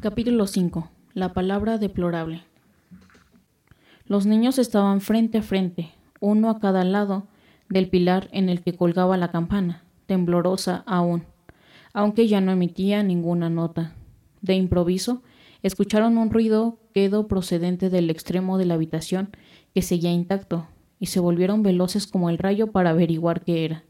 Capítulo 5. La palabra deplorable. Los niños estaban frente a frente, uno a cada lado del pilar en el que colgaba la campana, temblorosa aún, aunque ya no emitía ninguna nota. De improviso, escucharon un ruido quedo procedente del extremo de la habitación que seguía intacto, y se volvieron veloces como el rayo para averiguar qué era.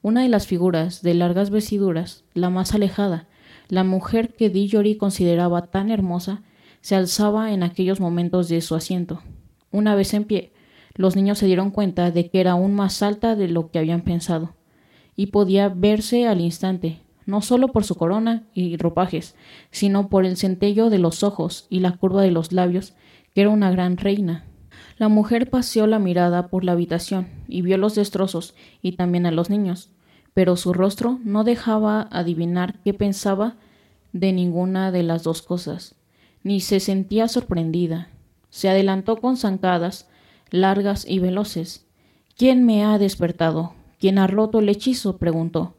Una de las figuras, de largas vestiduras, la más alejada, la mujer que Dillory consideraba tan hermosa se alzaba en aquellos momentos de su asiento. Una vez en pie, los niños se dieron cuenta de que era aún más alta de lo que habían pensado, y podía verse al instante, no solo por su corona y ropajes, sino por el centello de los ojos y la curva de los labios, que era una gran reina. La mujer paseó la mirada por la habitación y vio los destrozos y también a los niños pero su rostro no dejaba adivinar qué pensaba de ninguna de las dos cosas, ni se sentía sorprendida. Se adelantó con zancadas largas y veloces. ¿Quién me ha despertado? ¿Quién ha roto el hechizo? preguntó.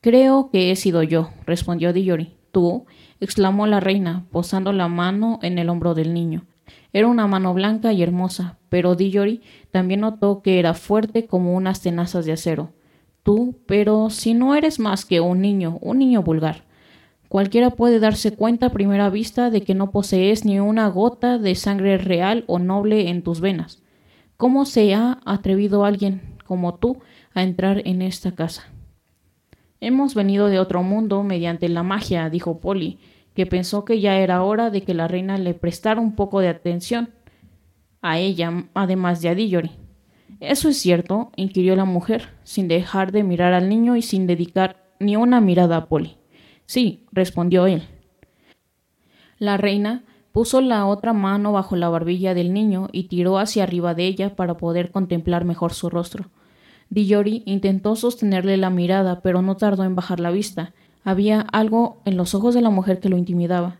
Creo que he sido yo, respondió Dillori. ¿Tú? exclamó la reina, posando la mano en el hombro del niño. Era una mano blanca y hermosa, pero Dillori también notó que era fuerte como unas tenazas de acero tú, pero si no eres más que un niño, un niño vulgar. Cualquiera puede darse cuenta a primera vista de que no posees ni una gota de sangre real o noble en tus venas. ¿Cómo se ha atrevido alguien como tú a entrar en esta casa? Hemos venido de otro mundo mediante la magia, dijo Polly, que pensó que ya era hora de que la reina le prestara un poco de atención a ella, además de a Dillory. ¿Eso es cierto? inquirió la mujer, sin dejar de mirar al niño y sin dedicar ni una mirada a Polly. Sí, respondió él. La reina puso la otra mano bajo la barbilla del niño y tiró hacia arriba de ella para poder contemplar mejor su rostro. Dillori intentó sostenerle la mirada, pero no tardó en bajar la vista. Había algo en los ojos de la mujer que lo intimidaba.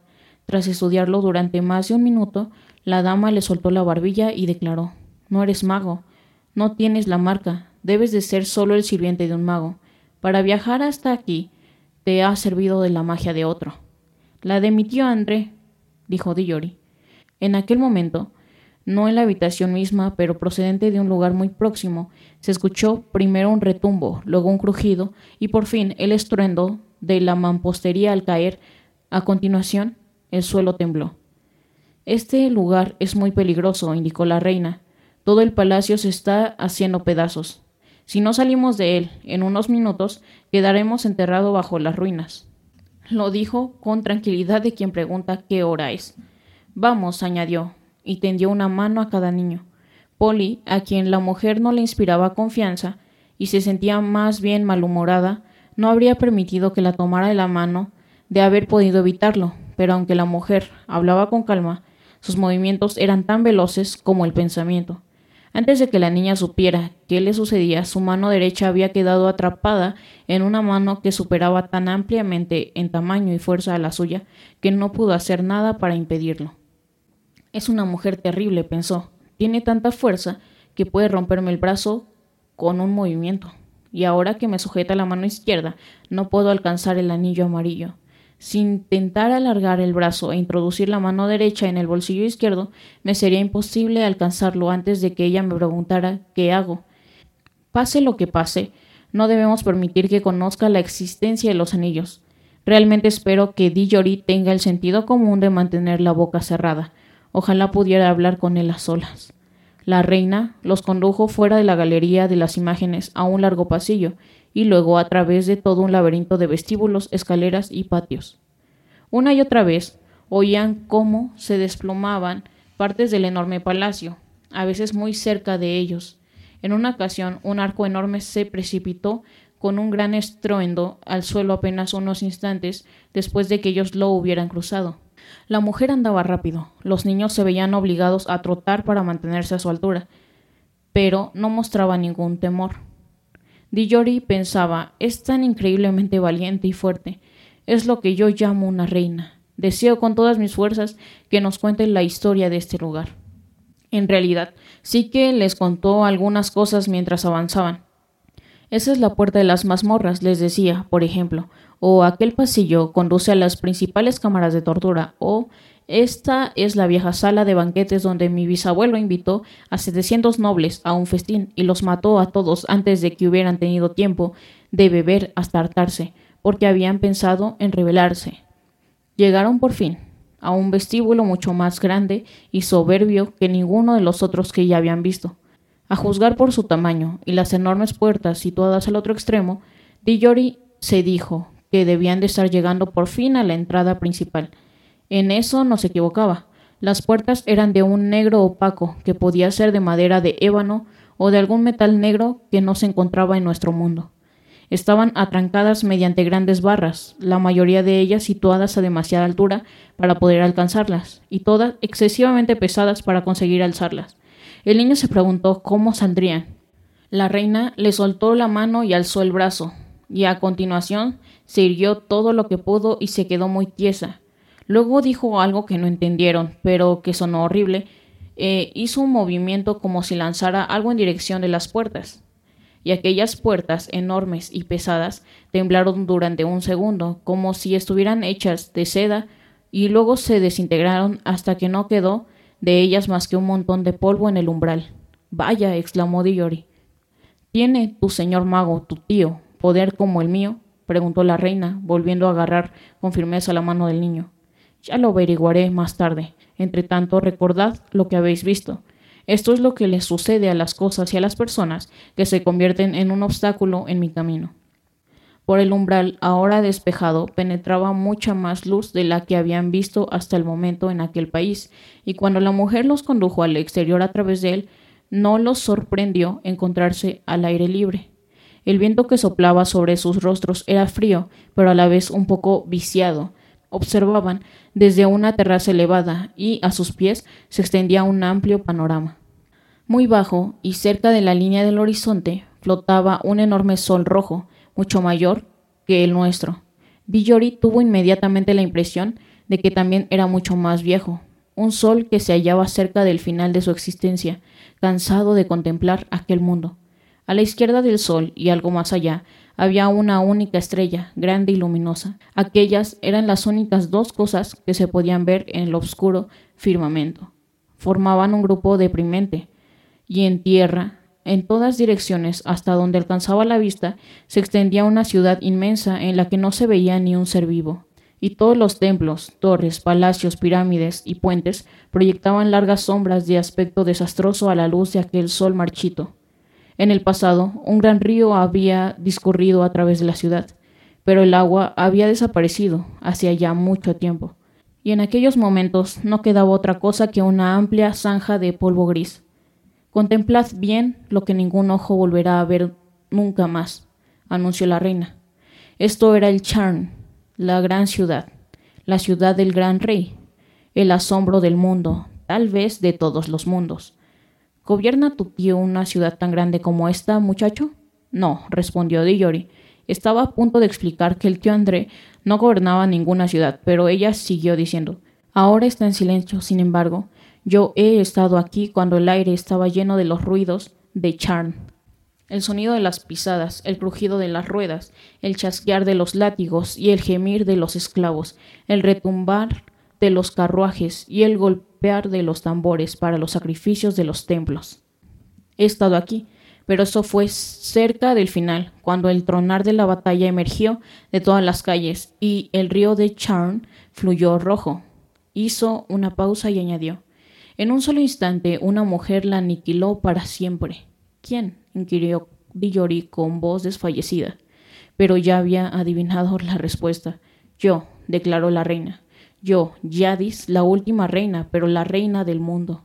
Tras estudiarlo durante más de un minuto, la dama le soltó la barbilla y declaró No eres mago. No tienes la marca, debes de ser solo el sirviente de un mago. Para viajar hasta aquí, te ha servido de la magia de otro. La de mi tío André, dijo Dillori. En aquel momento, no en la habitación misma, pero procedente de un lugar muy próximo, se escuchó primero un retumbo, luego un crujido y por fin el estruendo de la mampostería al caer. A continuación, el suelo tembló. Este lugar es muy peligroso, indicó la reina. Todo el palacio se está haciendo pedazos. Si no salimos de él en unos minutos, quedaremos enterrados bajo las ruinas. Lo dijo con tranquilidad de quien pregunta qué hora es. Vamos, añadió, y tendió una mano a cada niño. Polly, a quien la mujer no le inspiraba confianza y se sentía más bien malhumorada, no habría permitido que la tomara de la mano de haber podido evitarlo, pero aunque la mujer hablaba con calma, sus movimientos eran tan veloces como el pensamiento. Antes de que la niña supiera qué le sucedía, su mano derecha había quedado atrapada en una mano que superaba tan ampliamente en tamaño y fuerza a la suya que no pudo hacer nada para impedirlo. Es una mujer terrible, pensó. Tiene tanta fuerza que puede romperme el brazo con un movimiento. Y ahora que me sujeta la mano izquierda, no puedo alcanzar el anillo amarillo. Si intentara alargar el brazo e introducir la mano derecha en el bolsillo izquierdo, me sería imposible alcanzarlo antes de que ella me preguntara qué hago. Pase lo que pase, no debemos permitir que conozca la existencia de los anillos. Realmente espero que Dijori tenga el sentido común de mantener la boca cerrada. Ojalá pudiera hablar con él a solas. La reina los condujo fuera de la galería de las imágenes a un largo pasillo y luego a través de todo un laberinto de vestíbulos, escaleras y patios. Una y otra vez oían cómo se desplomaban partes del enorme palacio, a veces muy cerca de ellos. En una ocasión, un arco enorme se precipitó con un gran estruendo al suelo apenas unos instantes después de que ellos lo hubieran cruzado. La mujer andaba rápido, los niños se veían obligados a trotar para mantenerse a su altura, pero no mostraba ningún temor. Dijori pensaba, es tan increíblemente valiente y fuerte. Es lo que yo llamo una reina. Deseo con todas mis fuerzas que nos cuenten la historia de este lugar. En realidad, sí que les contó algunas cosas mientras avanzaban. Esa es la puerta de las mazmorras, les decía, por ejemplo, o aquel pasillo conduce a las principales cámaras de tortura, o esta es la vieja sala de banquetes donde mi bisabuelo invitó a setecientos nobles a un festín y los mató a todos antes de que hubieran tenido tiempo de beber hasta hartarse, porque habían pensado en rebelarse. Llegaron por fin a un vestíbulo mucho más grande y soberbio que ninguno de los otros que ya habían visto. A juzgar por su tamaño y las enormes puertas situadas al otro extremo, Dillori se dijo que debían de estar llegando por fin a la entrada principal, en eso no se equivocaba. Las puertas eran de un negro opaco, que podía ser de madera de ébano o de algún metal negro que no se encontraba en nuestro mundo. Estaban atrancadas mediante grandes barras, la mayoría de ellas situadas a demasiada altura para poder alcanzarlas, y todas excesivamente pesadas para conseguir alzarlas. El niño se preguntó cómo saldrían. La reina le soltó la mano y alzó el brazo, y a continuación se irguió todo lo que pudo y se quedó muy tiesa, Luego dijo algo que no entendieron, pero que sonó horrible. Eh, hizo un movimiento como si lanzara algo en dirección de las puertas. Y aquellas puertas, enormes y pesadas, temblaron durante un segundo, como si estuvieran hechas de seda, y luego se desintegraron hasta que no quedó de ellas más que un montón de polvo en el umbral. Vaya, exclamó Diori. ¿Tiene tu señor mago, tu tío, poder como el mío? preguntó la reina, volviendo a agarrar con firmeza la mano del niño. Ya lo averiguaré más tarde. Entre tanto, recordad lo que habéis visto. Esto es lo que les sucede a las cosas y a las personas que se convierten en un obstáculo en mi camino. Por el umbral, ahora despejado, penetraba mucha más luz de la que habían visto hasta el momento en aquel país, y cuando la mujer los condujo al exterior a través de él, no los sorprendió encontrarse al aire libre. El viento que soplaba sobre sus rostros era frío, pero a la vez un poco viciado, observaban desde una terraza elevada y a sus pies se extendía un amplio panorama. Muy bajo y cerca de la línea del horizonte flotaba un enorme sol rojo, mucho mayor que el nuestro. Villori tuvo inmediatamente la impresión de que también era mucho más viejo, un sol que se hallaba cerca del final de su existencia, cansado de contemplar aquel mundo. A la izquierda del sol y algo más allá había una única estrella, grande y luminosa. Aquellas eran las únicas dos cosas que se podían ver en el oscuro firmamento. Formaban un grupo deprimente, y en tierra, en todas direcciones, hasta donde alcanzaba la vista, se extendía una ciudad inmensa en la que no se veía ni un ser vivo. Y todos los templos, torres, palacios, pirámides y puentes proyectaban largas sombras de aspecto desastroso a la luz de aquel sol marchito. En el pasado, un gran río había discurrido a través de la ciudad, pero el agua había desaparecido hacía ya mucho tiempo, y en aquellos momentos no quedaba otra cosa que una amplia zanja de polvo gris. Contemplad bien lo que ningún ojo volverá a ver nunca más, anunció la reina. Esto era el Charn, la gran ciudad, la ciudad del gran rey, el asombro del mundo, tal vez de todos los mundos. ¿Gobierna tu tío una ciudad tan grande como esta, muchacho? No, respondió Dillori. Estaba a punto de explicar que el tío André no gobernaba ninguna ciudad, pero ella siguió diciendo Ahora está en silencio, sin embargo. Yo he estado aquí cuando el aire estaba lleno de los ruidos de Charn. El sonido de las pisadas, el crujido de las ruedas, el chasquear de los látigos y el gemir de los esclavos, el retumbar de los carruajes y el de los tambores para los sacrificios de los templos. He estado aquí, pero eso fue cerca del final, cuando el tronar de la batalla emergió de todas las calles y el río de Charn fluyó rojo. Hizo una pausa y añadió En un solo instante una mujer la aniquiló para siempre. ¿Quién? inquirió Dillori con voz desfallecida. Pero ya había adivinado la respuesta. Yo, declaró la reina. Yo, Yadis, la última reina, pero la reina del mundo.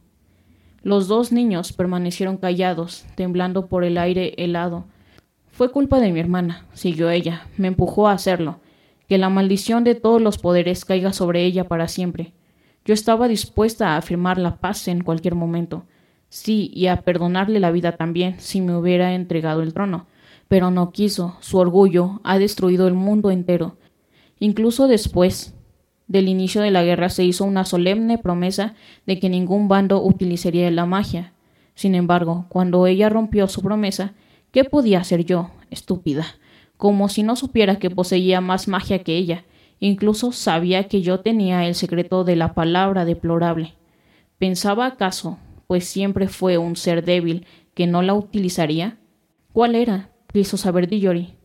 Los dos niños permanecieron callados, temblando por el aire helado. Fue culpa de mi hermana, siguió ella, me empujó a hacerlo. Que la maldición de todos los poderes caiga sobre ella para siempre. Yo estaba dispuesta a afirmar la paz en cualquier momento, sí, y a perdonarle la vida también, si me hubiera entregado el trono. Pero no quiso, su orgullo ha destruido el mundo entero. Incluso después, del inicio de la guerra se hizo una solemne promesa de que ningún bando utilizaría la magia. Sin embargo, cuando ella rompió su promesa, ¿qué podía hacer yo, estúpida? como si no supiera que poseía más magia que ella. Incluso sabía que yo tenía el secreto de la palabra deplorable. ¿Pensaba acaso, pues siempre fue un ser débil, que no la utilizaría? ¿Cuál era? quiso saber Dillory.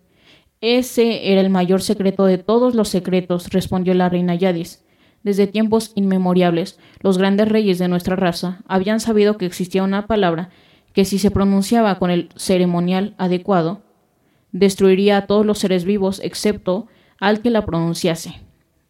Ese era el mayor secreto de todos los secretos, respondió la reina Yadis. Desde tiempos inmemoriales, los grandes reyes de nuestra raza habían sabido que existía una palabra que si se pronunciaba con el ceremonial adecuado, destruiría a todos los seres vivos excepto al que la pronunciase.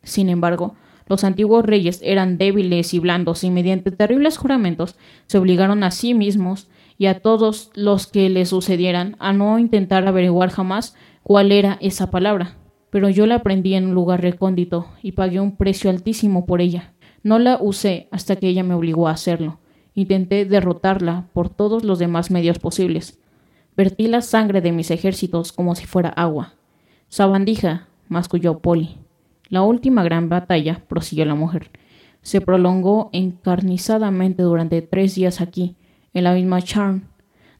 Sin embargo, los antiguos reyes eran débiles y blandos y mediante terribles juramentos se obligaron a sí mismos y a todos los que les sucedieran a no intentar averiguar jamás cuál era esa palabra. Pero yo la aprendí en un lugar recóndito y pagué un precio altísimo por ella. No la usé hasta que ella me obligó a hacerlo. Intenté derrotarla por todos los demás medios posibles. Vertí la sangre de mis ejércitos como si fuera agua. Sabandija, masculló Polly. La última gran batalla, prosiguió la mujer, se prolongó encarnizadamente durante tres días aquí, en la misma Charm.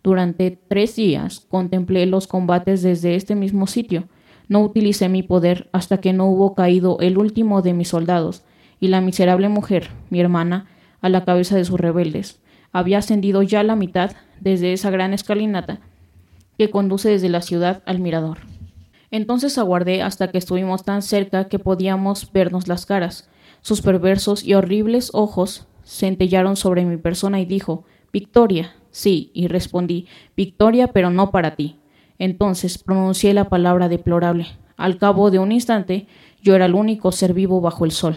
Durante tres días contemplé los combates desde este mismo sitio. No utilicé mi poder hasta que no hubo caído el último de mis soldados, y la miserable mujer, mi hermana, a la cabeza de sus rebeldes, había ascendido ya la mitad desde esa gran escalinata que conduce desde la ciudad al mirador. Entonces aguardé hasta que estuvimos tan cerca que podíamos vernos las caras. Sus perversos y horribles ojos centellaron sobre mi persona y dijo Victoria. Sí, y respondí Victoria, pero no para ti. Entonces pronuncié la palabra deplorable. Al cabo de un instante, yo era el único ser vivo bajo el sol.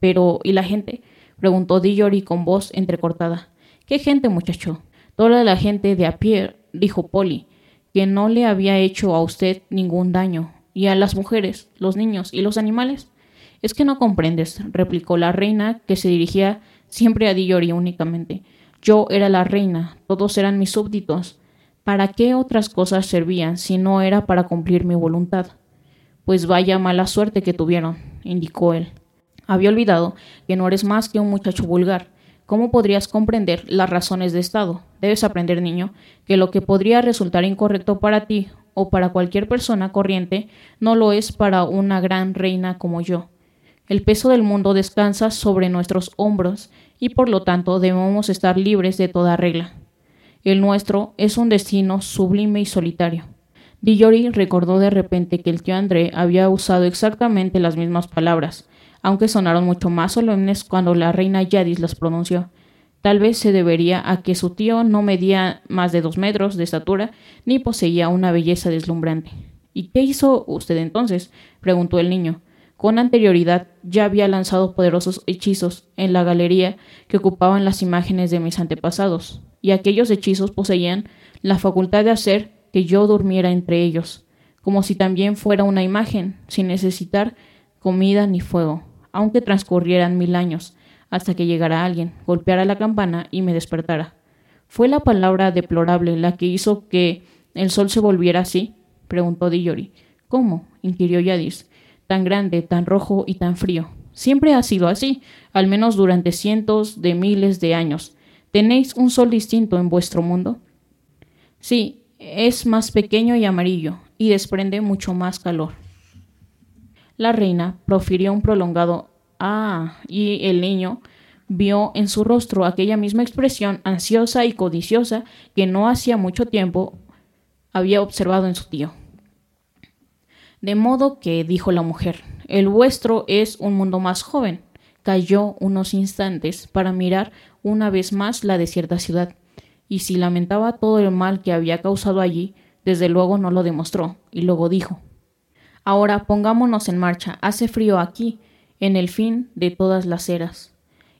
Pero, ¿y la gente? preguntó Dillory con voz entrecortada. ¿Qué gente, muchacho? Toda la gente de a pie, dijo Polly que no le había hecho a usted ningún daño, y a las mujeres, los niños y los animales. Es que no comprendes, replicó la reina, que se dirigía siempre a Dillory únicamente. Yo era la reina, todos eran mis súbditos. ¿Para qué otras cosas servían si no era para cumplir mi voluntad? Pues vaya mala suerte que tuvieron, indicó él. Había olvidado que no eres más que un muchacho vulgar, ¿Cómo podrías comprender las razones de Estado? Debes aprender, niño, que lo que podría resultar incorrecto para ti o para cualquier persona corriente no lo es para una gran reina como yo. El peso del mundo descansa sobre nuestros hombros y por lo tanto debemos estar libres de toda regla. El nuestro es un destino sublime y solitario. Dillory recordó de repente que el tío André había usado exactamente las mismas palabras, aunque sonaron mucho más solemnes cuando la reina Yadis las pronunció. Tal vez se debería a que su tío no medía más de dos metros de estatura ni poseía una belleza deslumbrante. ¿Y qué hizo usted entonces? preguntó el niño. Con anterioridad ya había lanzado poderosos hechizos en la galería que ocupaban las imágenes de mis antepasados, y aquellos hechizos poseían la facultad de hacer que yo durmiera entre ellos, como si también fuera una imagen, sin necesitar comida ni fuego aunque transcurrieran mil años, hasta que llegara alguien, golpeara la campana y me despertara. ¿Fue la palabra deplorable la que hizo que el sol se volviera así? preguntó Dillory. ¿Cómo? inquirió Yadis. Tan grande, tan rojo y tan frío. Siempre ha sido así, al menos durante cientos de miles de años. ¿Tenéis un sol distinto en vuestro mundo? Sí, es más pequeño y amarillo, y desprende mucho más calor. La reina profirió un prolongado ah y el niño vio en su rostro aquella misma expresión ansiosa y codiciosa que no hacía mucho tiempo había observado en su tío. De modo que, dijo la mujer, el vuestro es un mundo más joven. Cayó unos instantes para mirar una vez más la desierta ciudad, y si lamentaba todo el mal que había causado allí, desde luego no lo demostró, y luego dijo Ahora pongámonos en marcha. Hace frío aquí, en el fin de todas las eras.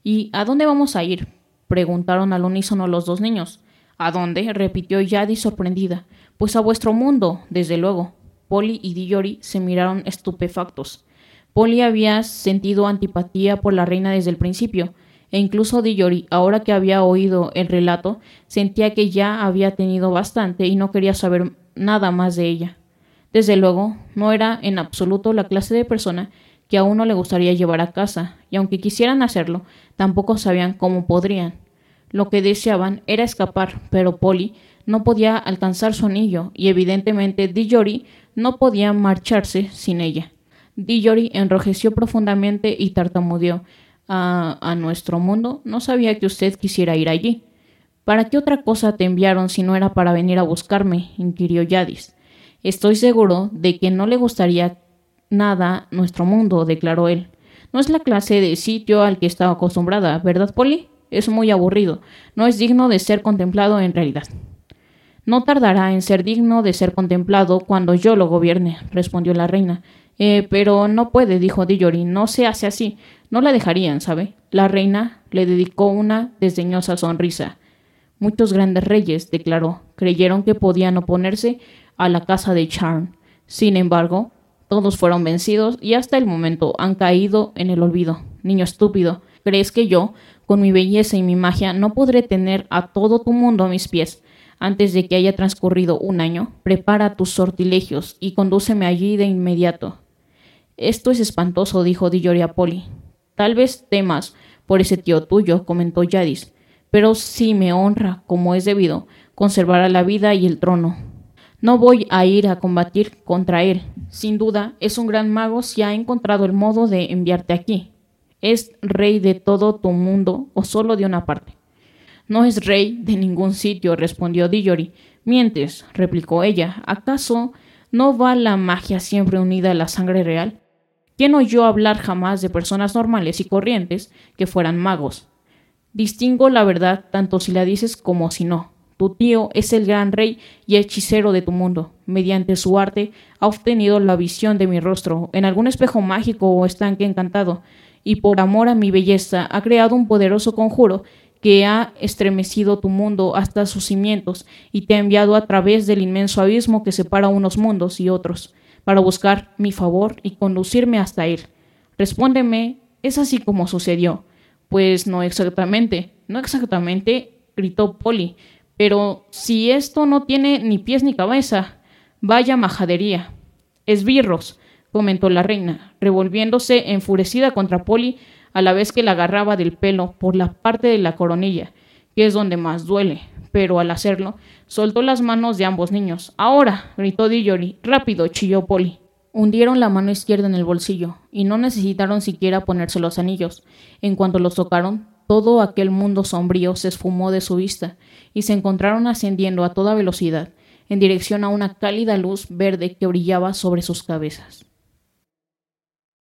¿Y a dónde vamos a ir? preguntaron al unísono los dos niños. ¿A dónde? repitió Yadi sorprendida. Pues a vuestro mundo, desde luego. Polly y Dillory se miraron estupefactos. Polly había sentido antipatía por la reina desde el principio, e incluso Dillory, ahora que había oído el relato, sentía que ya había tenido bastante y no quería saber nada más de ella. Desde luego, no era en absoluto la clase de persona que a uno le gustaría llevar a casa, y aunque quisieran hacerlo, tampoco sabían cómo podrían. Lo que deseaban era escapar, pero Polly no podía alcanzar su anillo, y evidentemente Dijori no podía marcharse sin ella. Dillory enrojeció profundamente y tartamudeó. A, nuestro mundo no sabía que usted quisiera ir allí. ¿Para qué otra cosa te enviaron si no era para venir a buscarme? inquirió Yadis. Estoy seguro de que no le gustaría nada nuestro mundo, declaró él. No es la clase de sitio al que estaba acostumbrada, ¿verdad, Polly? Es muy aburrido. No es digno de ser contemplado en realidad. No tardará en ser digno de ser contemplado cuando yo lo gobierne, respondió la reina. Eh, pero no puede, dijo Dillory, no se hace así. No la dejarían, ¿sabe? La reina le dedicó una desdeñosa sonrisa. Muchos grandes reyes, declaró, creyeron que podían oponerse a la casa de Charm. Sin embargo, todos fueron vencidos y hasta el momento han caído en el olvido. Niño estúpido, ¿crees que yo, con mi belleza y mi magia, no podré tener a todo tu mundo a mis pies? Antes de que haya transcurrido un año, prepara tus sortilegios y condúceme allí de inmediato. Esto es espantoso, dijo Dillory a. Tal vez temas por ese tío tuyo, comentó Yadis, pero si me honra, como es debido, conservará la vida y el trono. No voy a ir a combatir contra él. Sin duda, es un gran mago si ha encontrado el modo de enviarte aquí. ¿Es rey de todo tu mundo o solo de una parte? No es rey de ningún sitio, respondió Dillory. Mientes, replicó ella. ¿Acaso no va la magia siempre unida a la sangre real? ¿Quién oyó hablar jamás de personas normales y corrientes que fueran magos? Distingo la verdad tanto si la dices como si no. Tu tío es el gran rey y hechicero de tu mundo. Mediante su arte ha obtenido la visión de mi rostro en algún espejo mágico o estanque encantado, y por amor a mi belleza ha creado un poderoso conjuro que ha estremecido tu mundo hasta sus cimientos y te ha enviado a través del inmenso abismo que separa unos mundos y otros, para buscar mi favor y conducirme hasta él. Respóndeme, ¿es así como sucedió? Pues no exactamente, no exactamente, gritó Polly. Pero si esto no tiene ni pies ni cabeza, vaya majadería. Esbirros, comentó la reina, revolviéndose enfurecida contra Polly a la vez que la agarraba del pelo por la parte de la coronilla, que es donde más duele. Pero al hacerlo, soltó las manos de ambos niños. Ahora, gritó Dillory. Rápido, chilló Polly. Hundieron la mano izquierda en el bolsillo, y no necesitaron siquiera ponerse los anillos. En cuanto los tocaron, todo aquel mundo sombrío se esfumó de su vista, y se encontraron ascendiendo a toda velocidad, en dirección a una cálida luz verde que brillaba sobre sus cabezas.